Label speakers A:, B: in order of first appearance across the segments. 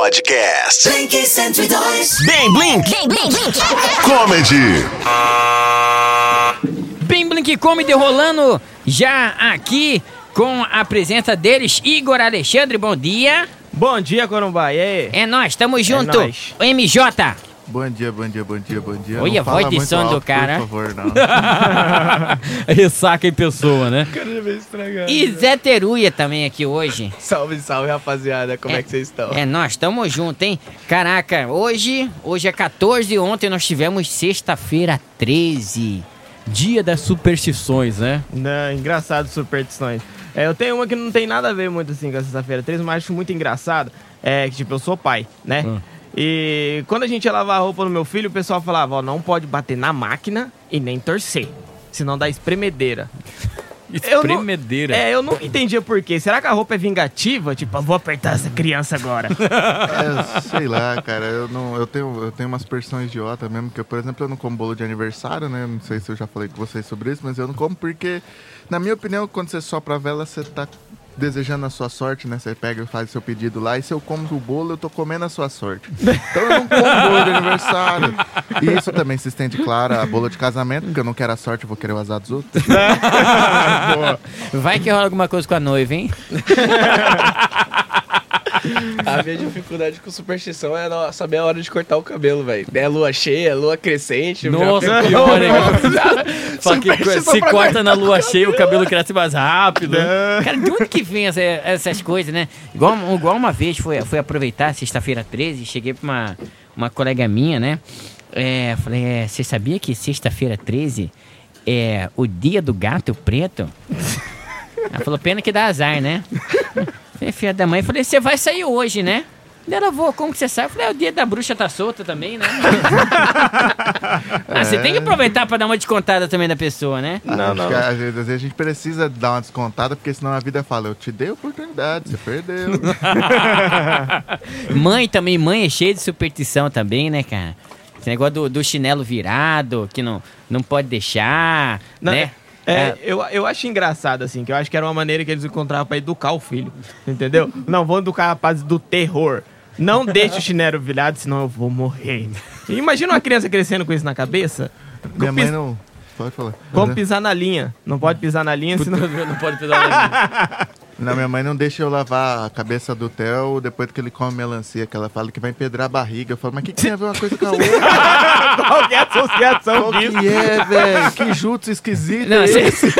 A: Podcast.
B: Blink 102.
A: Bem Blink.
B: Blink, blink.
A: Comedy.
C: Bem Blink Comedy rolando já aqui com a presença deles, Igor Alexandre, bom dia.
D: Bom dia, Corumbá. E aí?
C: É nós, tamo junto.
D: nóis.
C: O MJ.
E: Bom dia, bom dia, bom dia, bom dia.
C: Olha a voz de som do cara.
E: Por favor, não.
C: Ressaca em pessoa, né?
D: Cara, já veio estragado.
C: E Zé Teruia também aqui hoje.
D: Salve, salve, rapaziada. Como é, que vocês estão?
C: É, nós tamo junto, hein? Caraca, hoje, hoje é 14 ontem nós tivemos sexta-feira 13. Dia das superstições, né?
D: Não, engraçado, superstições. É, eu tenho uma que não tem nada a ver muito assim com a sexta-feira 13, mas acho muito engraçado. É que, tipo, eu sou pai, né?
C: Hum.
D: E quando a gente ia lavar a roupa no meu filho, o pessoal falava, ó, não pode bater na máquina e nem torcer. Senão dá espremedeira. Eu não-
C: Espremedeira.
D: É, eu não entendia por quê. Será que a roupa é vingativa? Tipo, vou apertar essa criança agora.
E: É, sei lá, cara, eu, não, eu, tenho, eu tenho umas persões idiota mesmo, que, eu, por exemplo, eu não como bolo de aniversário, né? Não sei se eu já falei com vocês sobre isso, mas eu não como porque, na minha opinião, quando você sopra a vela, você tá desejando a sua sorte, né? Você pega e faz seu pedido lá, e se eu como o bolo, eu tô comendo a sua sorte. Então eu não como bolo de aniversário. E isso também se estende, claro, a bolo de casamento, porque eu não quero a sorte, eu vou querer o azar dos outros.
C: Vai que rola alguma coisa com a noiva, hein?
F: A minha dificuldade com superstição é não saber a hora de cortar o cabelo, velho. É lua cheia, lua crescente.
C: Nossa, pior, hein? Fala que se corta na lua cheia, o cabelo cresce mais rápido.
D: Não.
C: Cara, de onde que vem essa- essas coisas, né? Igual, igual uma vez, foi, fui aproveitar sexta-feira 13, cheguei pra uma, uma colega minha, né? É, falei, é, você sabia que sexta-feira 13 é o dia do gato preto? Ela falou, pena que dá azar, né? Falei, filha da mãe, falei, você vai sair hoje, né? Ela, vô, como que você sabe? Eu falei, é o dia da bruxa tá solta também, né? ah, você tem que aproveitar pra dar uma descontada também da pessoa, né?
D: Não, não.
E: às, vezes, às vezes a gente precisa dar uma descontada, porque senão a vida fala, eu te dei a oportunidade, você perdeu.
C: Mãe também, mãe é cheia de superstição também, né, cara? Esse negócio do, do chinelo virado, que não, não pode deixar,
D: Não,
C: né?
D: É, eu, eu acho engraçado, assim, que eu acho que era uma maneira que eles encontravam pra educar o filho. Entendeu? Não, vou educar a rapaz do terror. Não deixe o chinelo virado, senão eu vou morrer. Imagina uma criança crescendo com isso na cabeça.
E: Minha mãe
D: pis-
E: não... Pode falar.
D: Como pisar na linha. Não pode pisar na linha, senão.
C: não pode pisar
E: Não, minha mãe não deixa eu lavar a cabeça do Theo depois que ele come melancia, que ela fala que vai empedrar a barriga. Eu falo, mas o que, que tem a ver uma coisa com a outra?
D: Qual que é a associação
E: Qual
D: disso?
E: que é, velho? Que jutsu esquisito
C: Não,
E: é esse?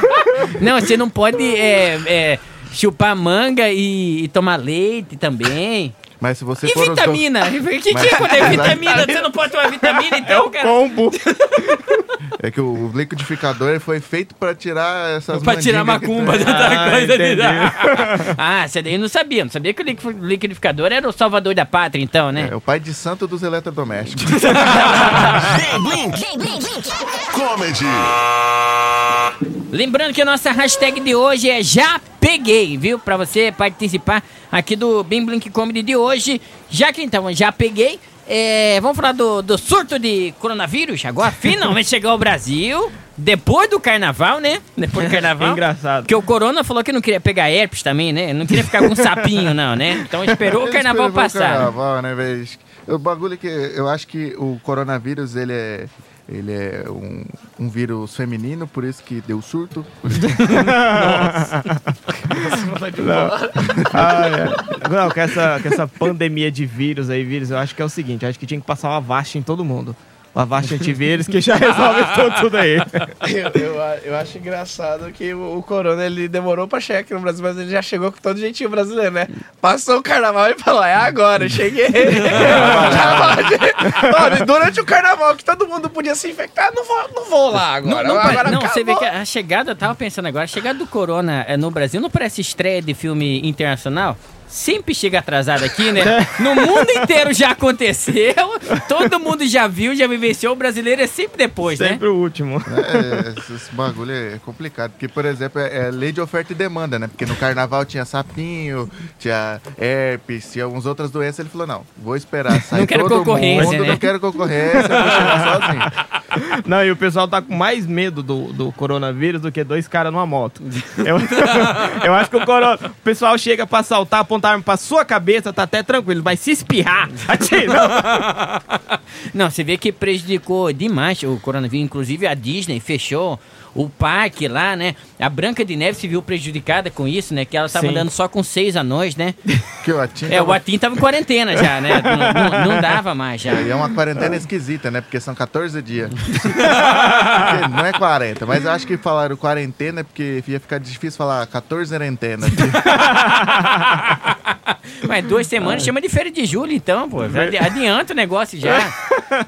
C: não, você não pode é, é, chupar manga e, e tomar leite também.
E: Mas se você
C: E
E: for...
C: vitamina? O que, que
E: Mas-
C: é quando é vitamina? Você não pode tomar vitamina, então, cara?
D: Combo.
E: É que o liquidificador foi feito pra tirar essas
C: Pra tirar macumba
E: tem.
C: da
D: Ah,
C: coisa de...
D: entendi.
C: Ah, você daí não sabia. Não sabia que o liqui- liquidificador era o salvador da pátria, então, né?
E: É o pai de santo dos eletrodomésticos.
A: Bem Blink.
B: Blink, blink, blink.
A: Comedy.
C: Lembrando que a nossa hashtag de hoje é Já Peguei, viu? Pra você participar aqui do Bem Blink Comedy de hoje. Já que então, já peguei. é, vamos falar do, do surto de coronavírus agora. Finalmente chegou ao Brasil. Depois do carnaval, né? Depois do carnaval.
D: Engraçado.
C: Porque o Corona falou que não queria pegar herpes também, né? Não queria ficar com um sapinho, não, né? Então esperou o carnaval
E: esperou o
C: passar.
E: carnaval, né, velho? O bagulho é que eu acho que o coronavírus, ele é... Ele é um, um vírus feminino, por isso que deu surto.
D: Ah, é. Não, com essa, com essa pandemia de vírus aí, vírus, eu acho que é o seguinte, eu acho que tinha que passar o Avast em todo mundo. O Avast antivírus que já resolve tudo, aí.
F: Eu, eu, eu acho engraçado que o, o Corona ele demorou pra chegar aqui no Brasil, mas ele já chegou com todo jeitinho brasileiro, né? Passou o carnaval e falou: é agora, cheguei. Olha, durante o carnaval que todo mundo podia se infectar, não vou, não vou lá
C: Não,
F: agora.
C: não,
F: agora
C: pare- não, você vê que a chegada, eu tava pensando agora, a chegada do Corona eh, no Brasil não parece estreia de filme internacional? Sempre chega atrasado aqui, né? No mundo inteiro já aconteceu, todo mundo já viu, já vivenciou, o brasileiro é sempre depois,
D: Sempre o último.
E: É, esse, bagulho é complicado. Porque, por exemplo, é, é lei de oferta e demanda, né? Porque no carnaval tinha sapinho, tinha herpes, tinha algumas outras doenças. Ele falou, não, vou esperar sair
C: Não quero
E: todo
C: concorrência,
E: mundo,
C: né?
E: não quero concorrência, vou chegar sozinho.
D: Não, e o pessoal tá com mais medo do, do coronavírus do que dois caras numa moto. Eu, eu acho que o, corona, o pessoal chega pra assaltar, apontar pra sua cabeça, tá até tranquilo, mas se espirrar.
C: Não, você vê que prejudicou demais o coronavírus. Inclusive a Disney fechou o parque lá, né? A Branca de Neve se viu prejudicada com isso, né? Que ela tava
D: Sim.
C: andando só com seis anões, né?
E: Que o Atim
C: É, o Atim tava em quarentena já, né? Não, não- não dava mais já.
E: E é uma quarentena esquisita, né? Porque são 14 dias. Não é 40, mas eu acho que falaram quarentena porque ia ficar difícil falar 14 quarentena.
C: Mas duas semanas chama de feira de julho, então, pô. Adianta o negócio já.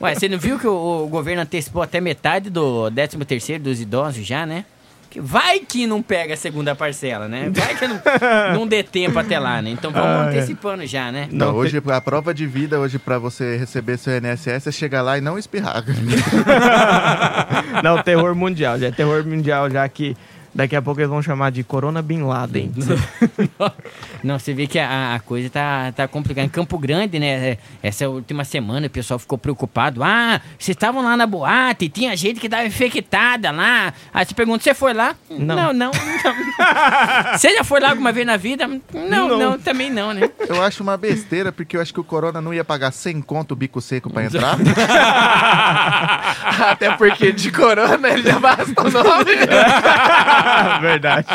C: Ué, você não viu que o, o governo antecipou até metade do 13 terceiro dos idosos já, né? Que Vai que não pega a segunda parcela, né? Vai que não, não dê tempo até lá, né? Então vamos
D: Ah, é.
C: antecipando já, né?
E: Não,
D: Não,
E: hoje a prova de vida hoje pra você receber seu INSS é chegar lá e não espirrar.
D: Não, terror mundial. Já é terror mundial, já que daqui a pouco eles vão chamar de Corona Bin Laden.
C: Não, você vê que a, a coisa tá, tá complicada. Em Campo Grande, né? Essa última semana o pessoal ficou preocupado. Ah, vocês estavam lá na boate, tinha gente que tava infectada lá. Aí você pergunta, você foi lá?
D: Não.
C: Não, não. não. você já foi lá alguma vez na vida? Não, não,
D: Não.
C: também não, né?
E: Eu acho uma besteira, porque eu acho que o Corona não ia pagar 100 conto o bico seco pra entrar.
F: Até porque de corona ele já basta o nome.
D: Verdade.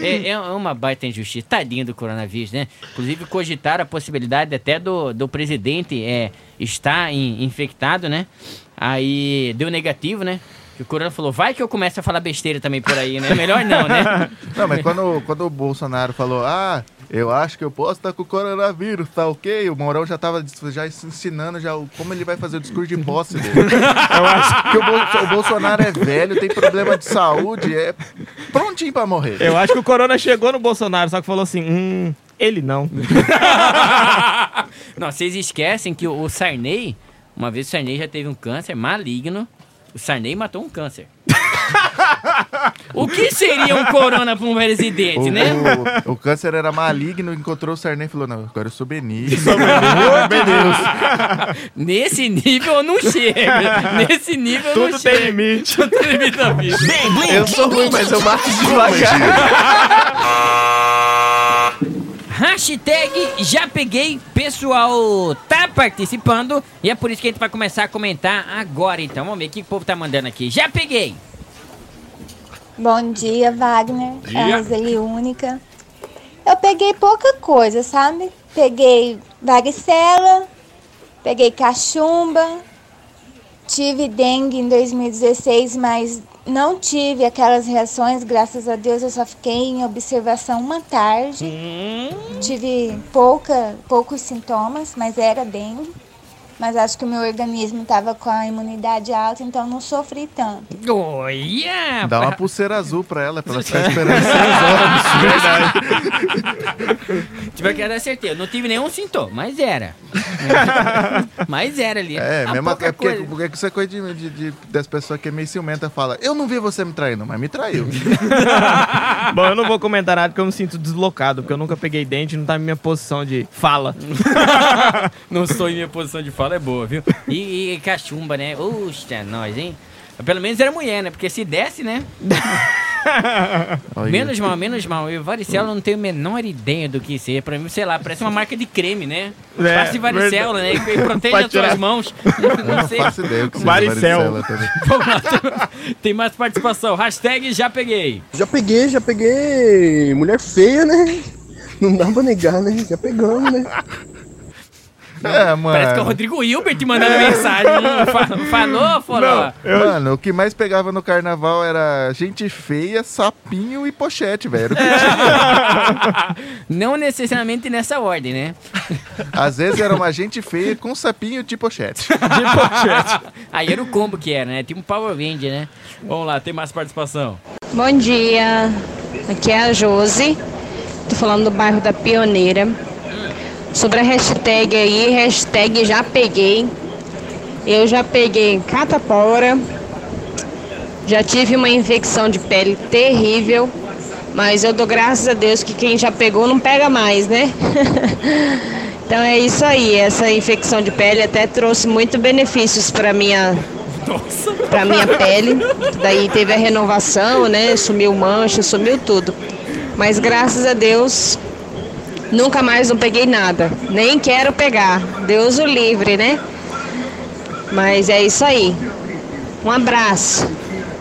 C: É, é uma baita injustiça. Tadinho do coronavírus, né? Inclusive, cogitaram a possibilidade até do, do presidente é, estar in- infectado, né? Aí deu negativo, né? O corona falou, vai que eu começo a falar besteira também por aí, né? Melhor não, né?
E: Não, mas quando, quando o Bolsonaro falou, ah, eu acho que eu posso estar com o coronavírus, tá ok? O Mourão já tava já ensinando já o- como ele vai fazer o discurso de posse dele. Eu acho que o, Bol- o Bolsonaro é velho, tem problema de saúde, é prontinho pra morrer.
D: Eu acho que o Corona chegou no Bolsonaro, só que falou assim, hum, ele não.
C: Não, vocês esquecem que o, o Sarney, uma vez o Sarney já teve um câncer maligno. O Sarney matou um câncer. O que seria um corona para um presidente,
E: O,
C: né?
E: o- o câncer era maligno, encontrou o Sarney e falou, não, agora eu sou benigno.
C: Nesse nível eu não chego. Nesse nível eu não
D: Tudo tem
C: chego.
D: limite.
C: Tudo tem limite da vida.
F: Eu sou ruim, mas eu mato devagar.
C: Hashtag já peguei, pessoal tá participando e é por isso que a gente vai começar a comentar agora então. Vamos ver o que o povo tá mandando aqui. Já peguei!
B: Bom dia, Wagner. É
C: Dia.
B: a Roseli Única. Eu peguei pouca coisa, sabe? Peguei varicela, peguei cachumba, tive dengue em 2016, mas não tive aquelas reações, graças a Deus eu só fiquei em observação uma tarde. Tive pouca, poucos sintomas, mas era dengue. Mas acho que o meu organismo estava com a imunidade alta, então não sofri tanto.
C: Olha!
E: Dá uma pulseira azul pra ela, pra ela ficar esperando seis horas.
C: Tiver que dar certeza. Não tive nenhum sintoma, mas era. mas era ali.
E: É, mesmo é porque,
C: coisa.
E: porque isso é coisa de, de- de- das pessoas que é meio ciumenta fala, eu não vi você me traindo, mas me traiu.
D: Bom, eu não vou comentar nada porque eu me sinto deslocado, porque eu nunca peguei dente e não tá em minha posição de fala.
C: Não estou em minha posição de fala, é boa, viu? E, e cachumba, né? Uxa, nós, hein? Pelo menos era mulher, né? Porque se desse, né?
E: Olha.
C: Menos mal, menos mal. Eu varicela eu não tenho a menor ideia do que isso é. Pra mim, sei lá, parece uma marca de creme, né?
D: É,
C: Passe varicela, né? E protege as suas mãos.
E: Eu
C: Não
E: não
C: sei.
E: faço ideia que varicela
C: lá, tem mais participação. Hashtag já peguei.
G: Já peguei, já peguei mulher feia, né? Não dá pra negar, né? Já pegamos, né?
E: É, mano.
C: Parece que é o Rodrigo Hilbert mandando mensagem. Fa- Falou, falou.
E: Mano, o que mais pegava no carnaval era gente feia, sapinho e pochete, velho. Tinha.
C: Não necessariamente nessa ordem, né?
E: Às vezes era uma gente feia com sapinho de pochete.
C: Aí era o combo que era, né? Tipo um Power Ranger, né? Vamos lá, tem mais participação.
H: Bom dia, aqui é a Josi, tô falando do bairro da Pioneira. Sobre a hashtag aí, hashtag já peguei. Eu já peguei catapora, já tive uma infecção de pele terrível, mas eu dou graças a Deus que quem já pegou não pega mais, né? então é isso aí, essa infecção de pele até trouxe muito benefícios para minha pra minha pele. Daí teve a renovação, né? Sumiu mancha, sumiu tudo. Mas graças a Deus, nunca mais não peguei nada. Nem quero pegar. Deus o livre, né? Mas é isso aí. Um abraço.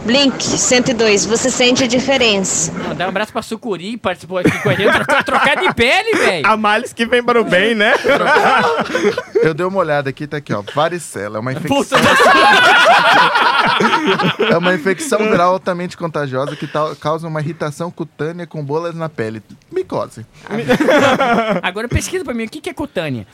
H: Blink 102, você sente a diferença.
C: Mandar um abraço pra Sucuri, que participou aqui com a gente. Trocar, trocar de pele, velho.
D: A males que vem para o bem, né?
E: Eu dei uma olhada aqui, tá aqui, ó. Varicela. É uma infecção.
C: Puta,
E: É uma infecção viral altamente contagiosa que tal- causa uma irritação cutânea com bolas na pele. Micose.
C: Agora pesquisa pra mim, o que que é cutânea?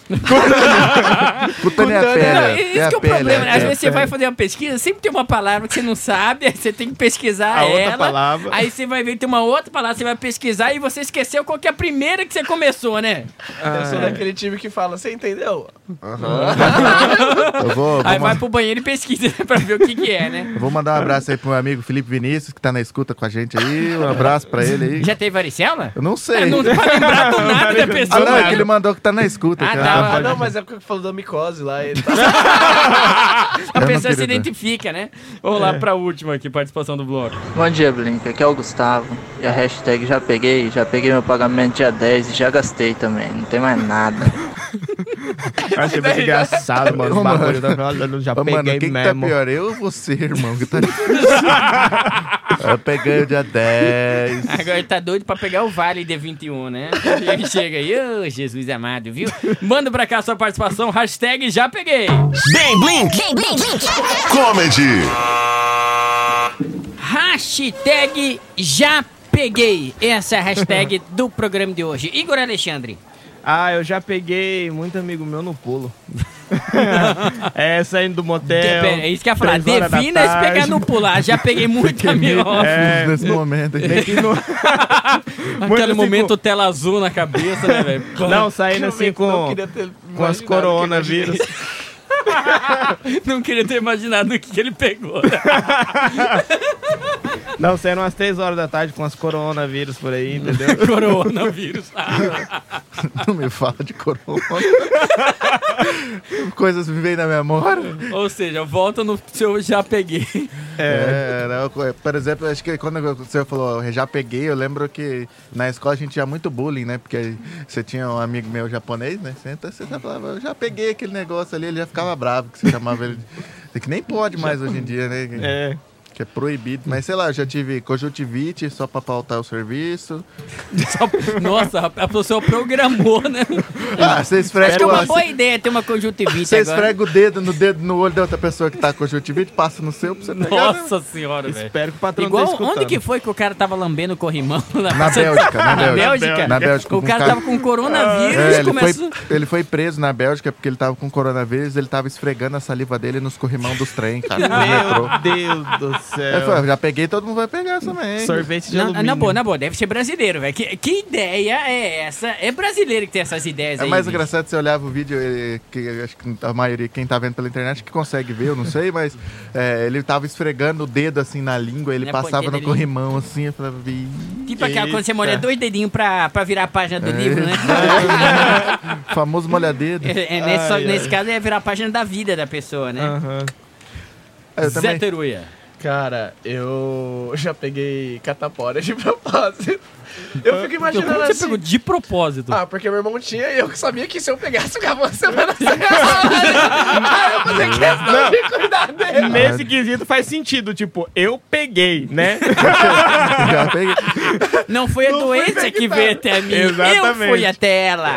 E: Cutânea é a
C: Não,
E: pele.
C: Isso
E: é
C: que é o
E: pele,
C: problema, né?
E: é
C: Às vezes você vai fazer uma pesquisa, sempre tem uma palavra que você não sabe, aí você tem que pesquisar
D: A outra
C: ela.
D: palavra.
C: Aí você vai ver tem uma outra palavra, você vai pesquisar e você esqueceu qual que é a primeira que você começou, né?
F: Eu sou daquele time que fala, você entendeu?
E: Eu vou,
C: Aí
E: vou,
C: vai pro banheiro e pesquisa pra ver o que que é, né?
E: eu vou mandar um abraço aí pro meu amigo Felipe Vinícius, que tá na escuta com a gente aí. Um abraço pra ele aí.
C: Já teve varicela?
E: Eu não sei.
C: É, não pra lembrar do nada da
E: Ah,
C: pessoa.
E: não, é que ele mandou que tá na escuta.
C: Ah, tá,
F: Ah, não, mas é porque falou da micose lá. Ele tá...
C: A
E: Eu
C: pessoa se identifica, né?
I: Vamos lá pra última aqui, participação do bloco.
J: Bom dia, Blink. Aqui é o Gustavo. E a hashtag já peguei, já peguei meu pagamento dia 10 e já gastei também. Não tem mais nada.
D: Achei muito engraçado, mano. Os
E: Ô, mano.
D: bagulho já
E: Ô,
D: peguei
E: mano, quem que tá
D: mesmo.
E: pior? Eu ou você, irmão? Que tá difícil. eu peguei o dia 10.
C: Agora ele tá doido pra pegar o Vale D21, né? Ele chega aí, ô Jesus amado, viu? Manda pra cá a sua participação, hashtag já peguei.
A: Bem Blink. Comedy.
C: Hashtag já peguei. Essa é a hashtag do programa de hoje. Igor Alexandre.
D: Ah, eu já peguei muito amigo meu no pulo. é, saindo do motel.
C: É isso que eu ia falar. Defina esse pegar no pular. Já peguei muito amigo.
D: É,
E: Nesse momento aqui.
D: no-
I: Aquele
D: assim,
I: momento tela azul na cabeça, né, velho?
D: com- Não, saindo assim com,
F: ter
D: com as coronavírus.
I: Não queria ter imaginado o que que ele pegou. né?
D: Não, saindo umas 3 horas da tarde com as coronavírus por aí, entendeu?
I: Coronavírus.
E: Não me fala de corona. Coisas me vêm na memória.
I: Ou seja, volta no seu já peguei.
E: É, não, co- por exemplo, acho que quando você falou, eu já peguei, eu lembro que na escola a gente tinha muito bullying, né? Porque você tinha um amigo meu japonês, né? Você, então você já falava, eu já peguei aquele negócio ali, ele já ficava bravo, que você chamava ele. de- Que nem pode mais hoje em dia, né?
D: É.
E: Que é proibido. Mas sei lá, eu já tive conjuntivite só pra pautar o serviço.
I: Só- Nossa, a pessoa programou, né?
E: Ah, você
C: Acho
E: esfrega,
C: que é
E: o-
C: uma boa ideia ter uma conjuntivite
E: você
C: agora.
E: esfrega o dedo no dedo no olho da outra pessoa que tá com conjuntivite, passa no seu pra você pegar. né?
I: Nossa senhora, velho.
D: Espero que o patrão
C: Igual,
D: tá escutando.
C: onde que foi que o cara tava lambendo o corrimão? lá?
E: Na Bélgica, na
C: Na
E: Bélgica.
C: Bélgica?
E: Na Bélgica,
C: O
E: com
C: cara tava com coronavírus
E: É,
C: e
E: ele,
C: começou...
E: foi, ele foi preso na Bélgica porque ele tava com coronavírus, ele tava esfregando a saliva dele nos corrimão dos trem, cara, no metrô.
D: Meu Deus do céu.
E: falou, já peguei, todo mundo vai pegar também.
D: Sorvete de
C: Na,
D: alumínio.
C: na boa, na boa, deve ser brasileiro, velho. Que, que ideia é essa? É brasileiro que tem essas ideias
E: É
C: aí.
E: mais
C: bicho.
E: engraçado você olhava o vídeo, eh, que acho que a maioria, quem tá vendo pela internet, que consegue ver, eu não sei, mas eh, ele tava esfregando o dedo assim na língua, ele
C: Na
E: passava no corrimão assim, eu falava.
C: Tipo aquela quando você molha dois dedinhos pra, pra virar a página do
E: É.
C: livro, né?
E: famoso molhadedo.
C: É, é, nesse,
D: Ai,
C: nesse
D: ai.
C: caso é virar a página da vida da pessoa, né?
E: É, eu
I: Zé
E: também.
I: Teruia.
F: Cara, eu já peguei catapora de propósito. Eu fico imaginando
I: Como você
F: assim.
I: pegou de propósito?
F: Ah, porque meu irmão tinha e eu sabia que se eu pegasse o cavalo, você vai nascer. Aí eu fazia questão de cuidar dele.
D: Nesse quesito faz sentido, tipo, eu peguei, né?
E: Já peguei.
C: Não foi a
F: Não fui
C: doença que veio até mim. Eu
D: Exatamente.
C: fui até ela.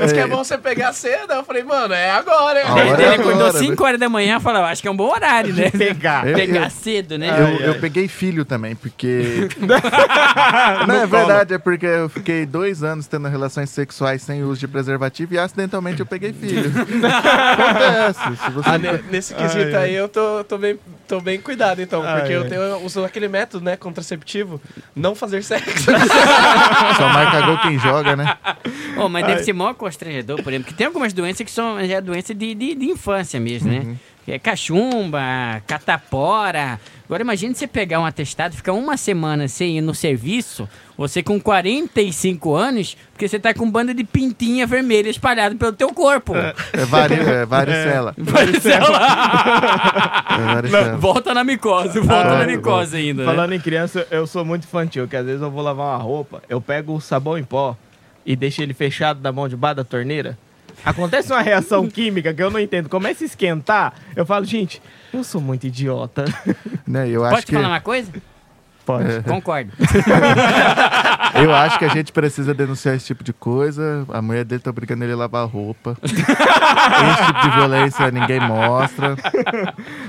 F: Mas que é bom você pegar cedo. Eu falei, mano, é agora.
E: A hora
C: Ele
E: é
C: acordou
E: agora,
C: 5 horas da manhã e falou, acho que é um bom horário, né?
D: Pegar.
E: Eu-
C: Pegar
E: eu-
C: cedo, né?
E: Eu, eu peguei filho também, porque. não, é verdade, é porque eu fiquei dois anos tendo relações sexuais sem uso de preservativo e acidentalmente eu peguei filho. Acontece. Se você...
F: Ah, ne- nesse quesito
D: Ai,
F: aí eu tô, tô, bem, tô bem cuidado, então.
D: Ai,
F: porque eu, tenho, eu uso aquele método, né, contraceptivo, não fazer sexo.
E: Só marca gol quem joga, né?
C: Oh, mas deve ser maior constrangedor, por exemplo, porque tem algumas doenças que são já doenças de, de, de infância mesmo, né? é cachumba, catapora. Agora imagine você pegar um atestado, ficar uma semana sem ir no serviço, você com 45 anos, porque você tá com banda de pintinha vermelha espalhada pelo teu corpo.
E: É, vari, é varicela.
C: Varicela.
E: É varicela.
C: Volta na micose, volta
D: Ah,
C: na micose ainda. né?
D: Falando em criança, eu sou muito infantil, que às vezes eu vou lavar uma roupa, eu pego o sabão em pó e deixo ele fechado da mão debaixo da torneira. Acontece uma reação química que eu não entendo. Começa a esquentar, eu falo, gente, eu sou muito idiota.
E: Né, eu
C: Pode
E: acho que
C: falar uma coisa?
D: Pode.
C: Concordo.
E: eu acho que a gente precisa denunciar esse tipo de coisa. A mulher dele tá obrigando ele a lavar roupa. esse tipo de violência ninguém mostra.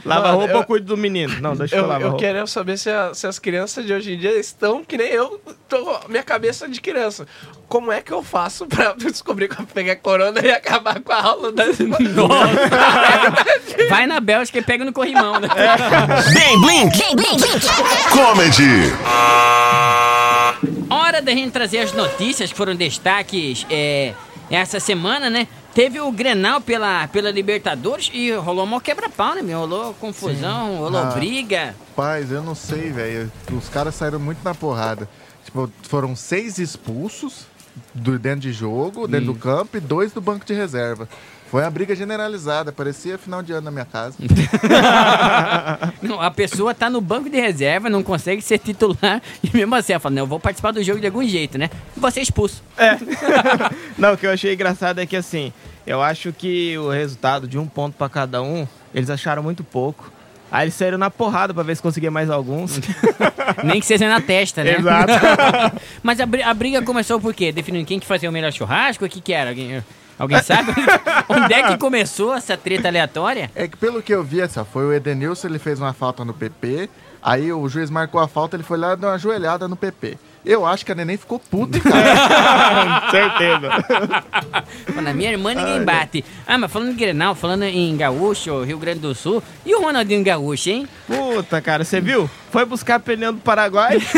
D: Lava roupa
F: eu-
D: ou cuido do menino? Não, deixa eu,
F: Eu,
D: lavar
F: eu
D: roupa.
F: quero saber se, a- se as crianças de hoje em dia estão que nem eu, tô, minha cabeça de criança. Como é que eu faço pra descobrir que eu peguei corona e acabar com a aula da
C: Vai na Bélgica e pega no corrimão, né?
A: Bem Blink. Comedy.
C: Hora da gente trazer as notícias que foram destaques é, essa semana, né? Teve o Grenal pela, pela Libertadores e rolou mó quebra-pau, né, meu? Rolou confusão, rolou
E: Ah.
C: briga.
E: Paz, eu não sei, velho. Os caras saíram muito na porrada. Tipo, foram seis expulsos do, dentro de jogo, dentro do campo, e dois do banco de reserva. Foi uma briga generalizada, parecia final de ano na minha casa.
C: Não, a pessoa tá no banco de reserva, não consegue ser titular e mesmo assim ela fala, não, eu vou participar do jogo de algum jeito, né? E você é expulso.
D: Não, o que eu achei engraçado é que assim, eu acho que o resultado de um ponto pra cada um, eles acharam muito pouco. Aí eles saíram na porrada pra ver se conseguia mais alguns.
C: Nem que seja na testa, né?
D: Exato.
C: Mas a, a briga começou por quê? Definindo quem que fazia o melhor churrasco? O que que era? Alguém, alguém sabe? Onde é que começou essa treta aleatória?
E: É que pelo que eu vi, ó, foi o Edenilson, ele fez uma falta no PP, aí o juiz marcou a falta, ele foi lá e deu uma joelhada no PP. Eu acho que a neném ficou puta, hein, cara.
D: Certeza.
C: Pô, Na minha irmã ninguém bate. Ah, mas falando em Grenal, falando em Gaúcho, Rio Grande do Sul, e o Ronaldinho Gaúcho, hein?
D: Puta, cara, você viu? Foi buscar pneu do Paraguai.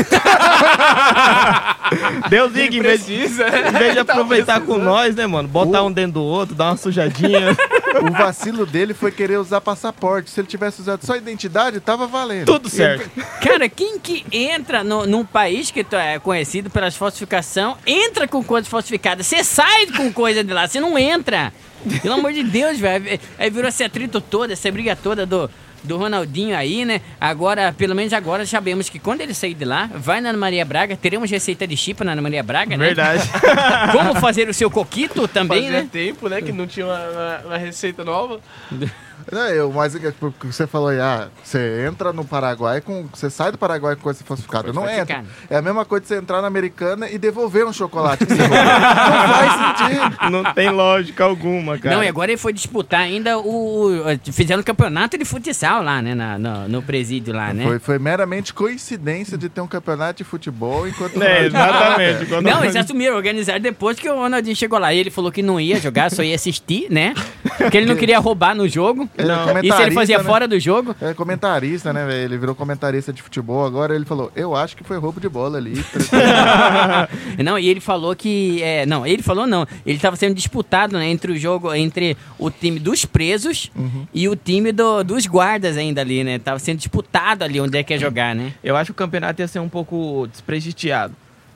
D: Deusinho, que em vez, de-
F: precisa.
D: em vez de aproveitar com nós, né, mano? Botar um dentro do outro, dar uma sujadinha.
E: O vacilo dele foi querer usar passaporte. Se ele tivesse usado só identidade, tava valendo.
D: Tudo certo.
C: Cara, quem que entra no, num país que tu é conhecido pelas falsificação, entra com coisa falsificada. Você sai com coisa de lá, você não entra. Pelo amor de Deus, velho. Aí virou esse atrito todo, essa briga toda do, do Ronaldinho aí, né? Agora, pelo menos agora, sabemos que quando ele sair de lá, vai na Ana Maria Braga, teremos receita de chipa na Ana Maria Braga, né?
D: Verdade.
C: Como fazer o seu coquito também,
F: Fazia
C: né?
F: tempo, né, que não tinha uma, uma- uma receita nova.
E: Não, eu, mas é que você falou aí, ah, você entra no Paraguai com. Você sai do Paraguai com coisa falsificada. Não entra. É a mesma coisa de você entrar na americana e devolver um chocolate que você roubou. Não faz sentido.
D: Não tem lógica alguma, cara.
C: Não, e agora ele foi disputar ainda o. o- Fizeram um campeonato de futsal lá, né? na- no, no presídio lá, né?
E: Foi, foi meramente coincidência de ter um campeonato de futebol enquanto.
D: É, exatamente. Quando-
C: Não, eles assumiram, organizaram depois que o Ronaldinho chegou lá. E ele falou que não ia jogar, só ia assistir, né? Porque ele não queria roubar no jogo. E se ele fazia
E: né?
C: fora do jogo?
E: É comentarista, né, velho? Ele virou comentarista de futebol. Agora ele falou: Eu acho que foi roubo de bola ali.
C: Não, e ele falou que. É, não, ele falou não. Ele estava sendo disputado né, entre o jogo, entre o time dos presos e o time do- dos guardas ainda ali, né? Tava sendo disputado ali onde é que ia jogar, né?
D: Eu acho que o campeonato ia ser um pouco desprestigiado.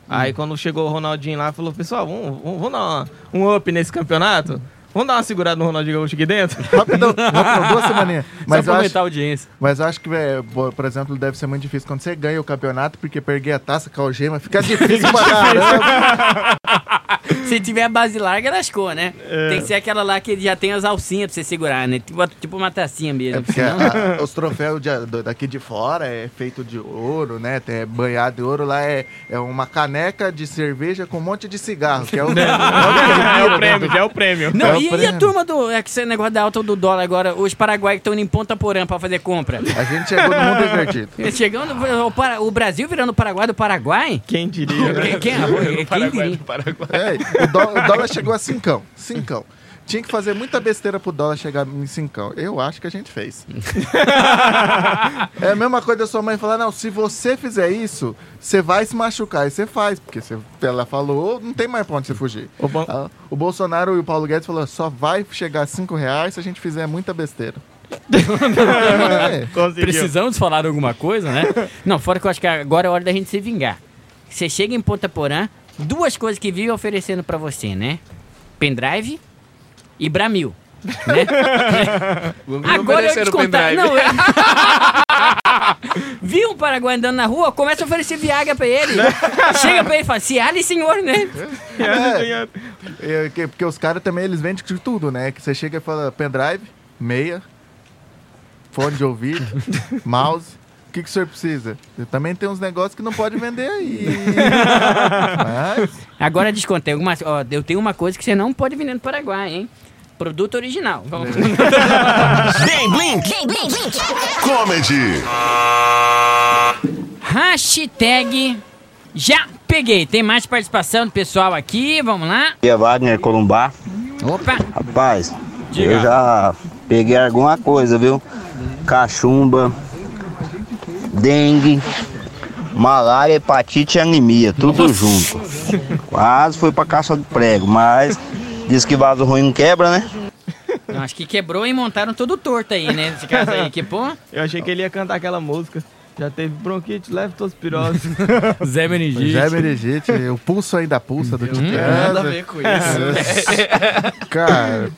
D: Aí quando chegou o Ronaldinho lá, falou, pessoal, vamos, vamos, vamos dar um up nesse campeonato? Vamos dar uma segurada no Ronaldinho Gaúcho aqui dentro?
E: Rapidão, duas semaninhas. Mas
C: Só
E: eu, acho,
C: aumentar a audiência.
E: mas eu acho que, é, por exemplo, deve ser muito difícil quando você ganha o campeonato, porque perder a taça com a algema fica difícil pra caramba.
C: Se tiver a base larga, lascou, né?
E: É.
C: Tem que ser aquela lá que já tem as alcinhas pra você segurar, né? Tipo, tipo uma tacinha mesmo.
E: É porque
C: senão-
E: a- os troféus de- do- daqui de fora é feito de ouro, né? Tem é banhado de ouro. Lá é, é uma caneca de cerveja com um monte de cigarro, que é o,
D: é o prêmio, já é o prêmio.
C: Não,
E: É o
C: e, e a
E: prêmio.
C: turma do. É que esse negócio da alta do dólar agora, os paraguaios que estão em Ponta Porã pra fazer compra.
E: A gente chegou no mundo invertido.
C: Chegando o, Para- o Brasil virando o Paraguai do Paraguai?
D: Quem diria, né?
C: Quem, quem, quem diria?
E: É, o, dó- o dólar chegou a cincão. Cincão. Tinha que fazer muita besteira pro dólar chegar em cincão. Eu acho que a gente fez. é a mesma coisa da sua mãe falar, não, se você fizer isso, você vai se machucar. E você faz, porque você, ela falou, não tem mais pra onde você fugir.
D: O bom-
E: Ah, O Bolsonaro e o Paulo Guedes falaram, só vai chegar a cinco reais se a gente fizer muita besteira. É.
C: Precisamos falar alguma coisa, né? Não, fora que eu acho que agora é hora da gente se vingar. Você chega em Ponta Porã, duas coisas que vive oferecendo pra você, né? Pendrive e Bramil. Né? Agora eu te contar. Não, eu... Viu um paraguai andando na rua, começa a oferecer Viagra pra ele. Chega pra ele e fala, se ali, senhor, né?
E: É, é, que- porque os caras também, eles vendem de tudo, né? Que você chega e fala pendrive, meia, fone de ouvido, mouse. O que, que o senhor precisa? Também tem uns negócios que não pode vender aí. Mas,
C: Agora descontei algumas. Ó, eu tenho uma coisa que você não pode vender no Paraguai, hein? Produto original. Vamos.
A: Blink. Comedy.
C: Hashtag já peguei. Tem mais participação do pessoal aqui. Vamos lá.
K: Aqui é Wagner Columbar.
C: Opa.
K: Rapaz,
C: Diga.
K: eu já peguei alguma coisa, viu? Cachumba, dengue, malária, hepatite e anemia, tudo junto. Quase foi pra caça do prego, mas diz que vaso ruim não quebra, né?
C: Eu acho que quebrou e montaram todo torto aí, né? Esse caso aí, que pô.
D: Eu achei que ele ia cantar aquela música. Já teve bronquite, leptospirose.
C: Zé Meningite.
E: Zé Meningite, o pulso ainda pulsa do Titãs.
F: Nada a ver com isso.
E: Cara,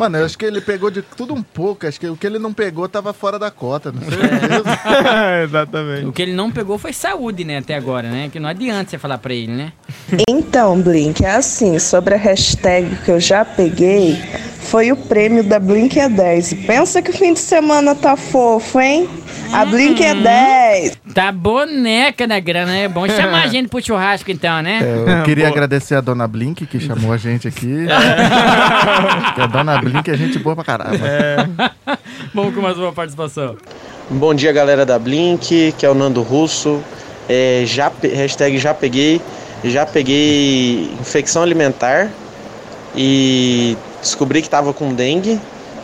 E: mano, eu acho que ele pegou de tudo um pouco. Acho que o que ele não pegou tava fora da cota, não sei mesmo.
D: Exatamente.
C: O que ele não pegou foi saúde, né? Até agora, né? Que não adianta você falar pra ele, né?
L: Então, Blink, é assim, sobre a hashtag que eu já peguei, foi o prêmio da Blink é 10. Pensa que o fim de semana tá fofo, hein? A Blink é 10.
C: Tá boneca na grana, né? É bom chamar a gente pro churrasco, então, né?
E: Eu queria agradecer a dona Blink que chamou a gente aqui. que a dona Blink é gente boa pra caralho.
C: Vamos com mais uma participação.
M: Bom dia, galera da Blink, que é o Nando Russo. É, já, hashtag já peguei. Já peguei infecção alimentar e descobri que tava com dengue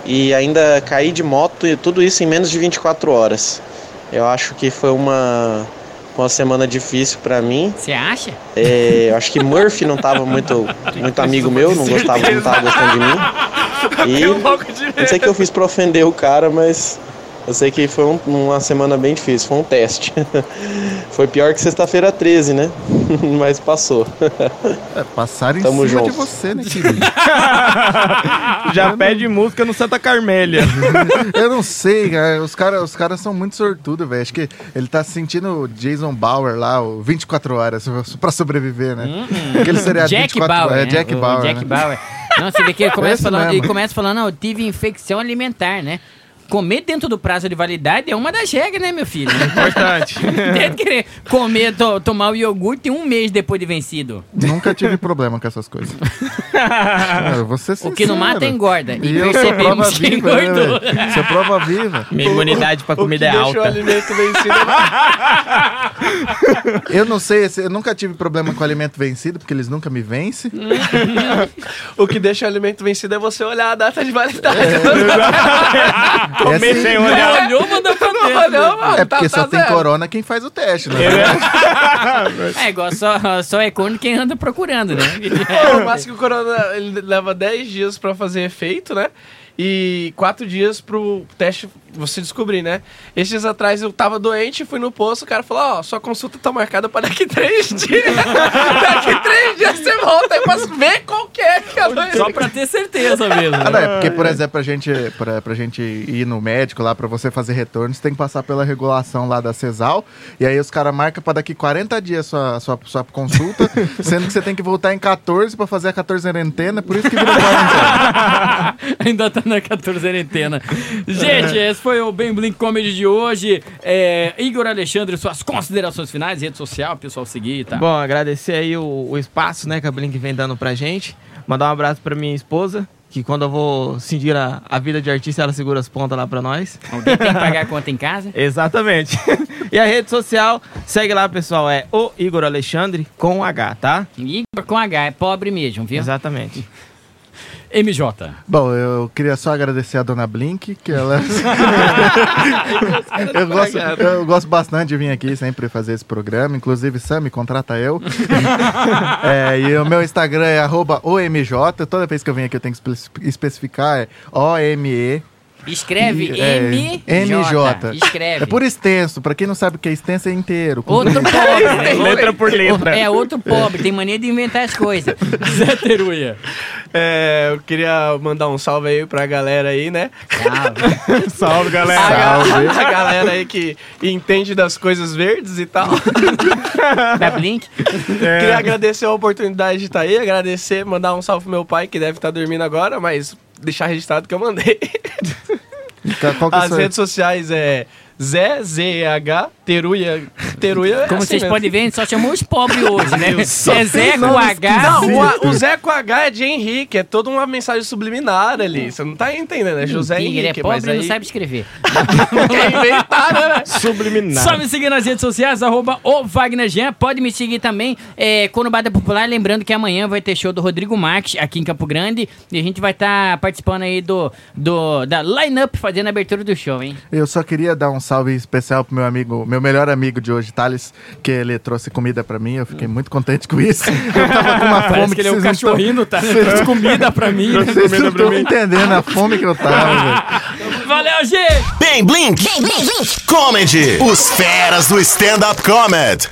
M: e ainda caí de moto e tudo isso em menos de 24 horas. Eu acho que foi uma, uma semana difícil pra mim.
C: Você acha?
M: É, eu acho que Murphy não tava muito, muito amigo meu, não gostava, não tava gostando de mim. E não sei o que eu fiz pra ofender o cara, mas eu sei que foi um- uma semana bem difícil, foi um teste. foi pior que sexta-feira 13, né? mas passou.
E: É, passaram em
M: Tamo
E: cima de
M: junto.
E: você, né, querido?
D: Já pede música no Santa Carmélia.
E: Eu não sei, cara. Os caras os cara são muito sortudos, velho. Acho que ele tá se sentindo o Jason Bauer lá, o 24 horas, pra sobreviver, né? Aquele seriado
C: Jack
E: 24
C: Bauer.
E: É,
C: né?
E: Jack
C: O
E: Bauer.
C: Jack
E: né?
C: Bauer. Não, você vê que ele começa
E: Esse
C: falando,
E: mesmo.
C: ele começa falando, não, eu tive infecção alimentar, né? Comer dentro do prazo de validade é uma das regras, né, meu filho?
D: Importante.
C: Deve querer comer, to- tomar o iogurte um mês depois de vencido.
E: Nunca tive problema com essas coisas. É, eu vou ser
C: O que não mata engorda. E,
E: E eu sou prova
C: percebemos que
E: viva, né,
C: engordou.
E: velho? Sou prova viva.
D: Minha imunidade pra comida é
F: Deixa o
D: alta.
F: alimento vencido.
E: Eu não sei, se- eu nunca tive problema com alimento vencido, porque eles nunca me vencem.
F: o que deixa o alimento vencido é você olhar a data de validade.
D: Comer
E: É assim,
D: sem
C: Não
D: olhar.
C: olhou, mandou pra
F: Não
C: dentro.
F: olhou, mano.
E: É porque
F: tá,
E: só
F: tá
E: tem
F: zero.
E: corona quem faz o teste, né?
C: É igual só, só é corno quem anda procurando, né?
F: Pô, mas que o corona ele leva 10 dias pra fazer efeito, né? E 4 dias pro teste você descobrir, né? Esses dias atrás eu tava doente, fui no posto, o cara falou, ó, sua consulta tá marcada pra daqui 3 dias. daqui 3 dias você volta aí pra ver qual que é que é.
C: Só pra ter certeza mesmo.
E: Ah,
C: né?
E: não, é porque, por exemplo, pra gente, pra, pra gente ir no médico lá, pra você fazer retorno, você tem que passar pela regulação lá da CESAL, e aí os caras marcam pra daqui 40 dias sua, sua, sua consulta, sendo que você tem que voltar em 14 pra fazer a 14 quarentena, por isso que virou quarentena.
C: Ainda tá na 14 antena. Gente, esse foi o Bem Blink Comedy de hoje. É, Igor Alexandre, suas considerações finais, rede social, pessoal seguir e tá.
D: Bom, agradecer aí o, o espaço, né, que a Blink vem dando pra gente. Mandar um abraço pra minha esposa, que quando eu vou sentir a, a vida de artista, ela segura as pontas lá pra nós.
C: Alguém tem que pagar a conta em casa?
D: Exatamente. e a rede social, segue lá, pessoal, é o Igor Alexandre com H, tá?
C: Igor com H, é pobre mesmo, viu?
D: Exatamente.
C: MJ.
E: Bom, eu queria só agradecer a dona Blink, que ela. eu, gosto, eu gosto bastante de vir aqui sempre fazer esse programa. Inclusive, Sam, me contrata eu. É, e o meu Instagram é arroba OMJ. Toda vez que eu venho aqui eu tenho que espe- especificar, é O-M-E.
C: Escreve
E: É,
C: MJ. Escreve.
E: É por extenso. Pra quem não sabe o que é extenso, é inteiro.
C: Outro pobre, né?
D: Letra por letra.
C: É outro pobre, tem mania de inventar as coisas.
I: Zé Teruia.
F: É, eu queria mandar um salve aí pra galera aí, né?
D: Salve,
F: A,
D: galera.
F: ga- a galera aí que entende das coisas verdes e tal.
C: Da Blink.
F: Queria agradecer a oportunidade de estar aí, agradecer, mandar um salve pro meu pai, que deve estar dormindo agora, mas deixar registrado que eu mandei.
E: É
F: As redes sociais é Zé, Z-E-H, Teruia. Teruia é
C: Como
F: assim
C: vocês
F: mesmo.
C: podem ver, a gente só chamou os pobres hoje, né? É Zé com H.
F: Não, o, o Zé com H é de Henrique, é toda uma mensagem subliminar ali. Você não tá entendendo, é José
C: Sim, ele é
F: Henrique.
C: pobre e não
F: aí
C: sabe escrever.
F: quer inventar, né?
D: Subliminar.
I: Só me seguir nas redes sociais, arroba o Wagner Jean.
C: Pode me seguir também, é, Conurbada Popular, lembrando que amanhã vai ter show do Rodrigo Marques aqui em Campo Grande e a gente vai estar participando aí do, do da line-up fazendo a abertura do show, hein?
E: Eu só queria dar um salve especial pro meu amigo, meu melhor amigo de hoje, Thales, que ele trouxe comida pra mim. Eu fiquei muito contente com isso. Eu tava com uma fome
I: Parece que ele é
E: tão-
I: cachorrinho, tá? Traz comida pra mim. né?
E: Vocês não estão entendendo a fome que eu tava, velho.
I: Valeu, gente!
A: Bem Blink. Comedy. Os feras do stand-up comedy.